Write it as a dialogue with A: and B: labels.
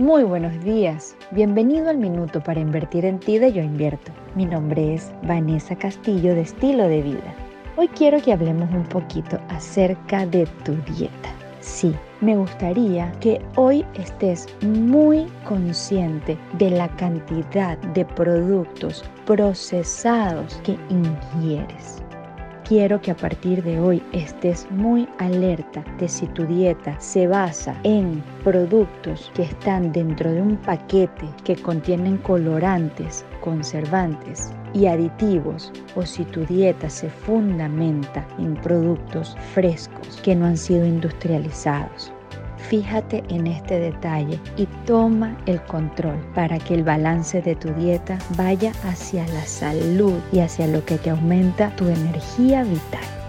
A: Muy buenos días. Bienvenido al Minuto para Invertir en Ti de Yo Invierto. Mi nombre es Vanessa Castillo de Estilo de Vida. Hoy quiero que hablemos un poquito acerca de tu dieta. Sí, me gustaría que hoy estés muy consciente de la cantidad de productos procesados que ingieres quiero que a partir de hoy estés muy alerta de si tu dieta se basa en productos que están dentro de un paquete que contienen colorantes, conservantes y aditivos o si tu dieta se fundamenta en productos frescos que no han sido industrializados. Fíjate en este detalle y toma el control para que el balance de tu dieta vaya hacia la salud y hacia lo que te aumenta tu energía vital.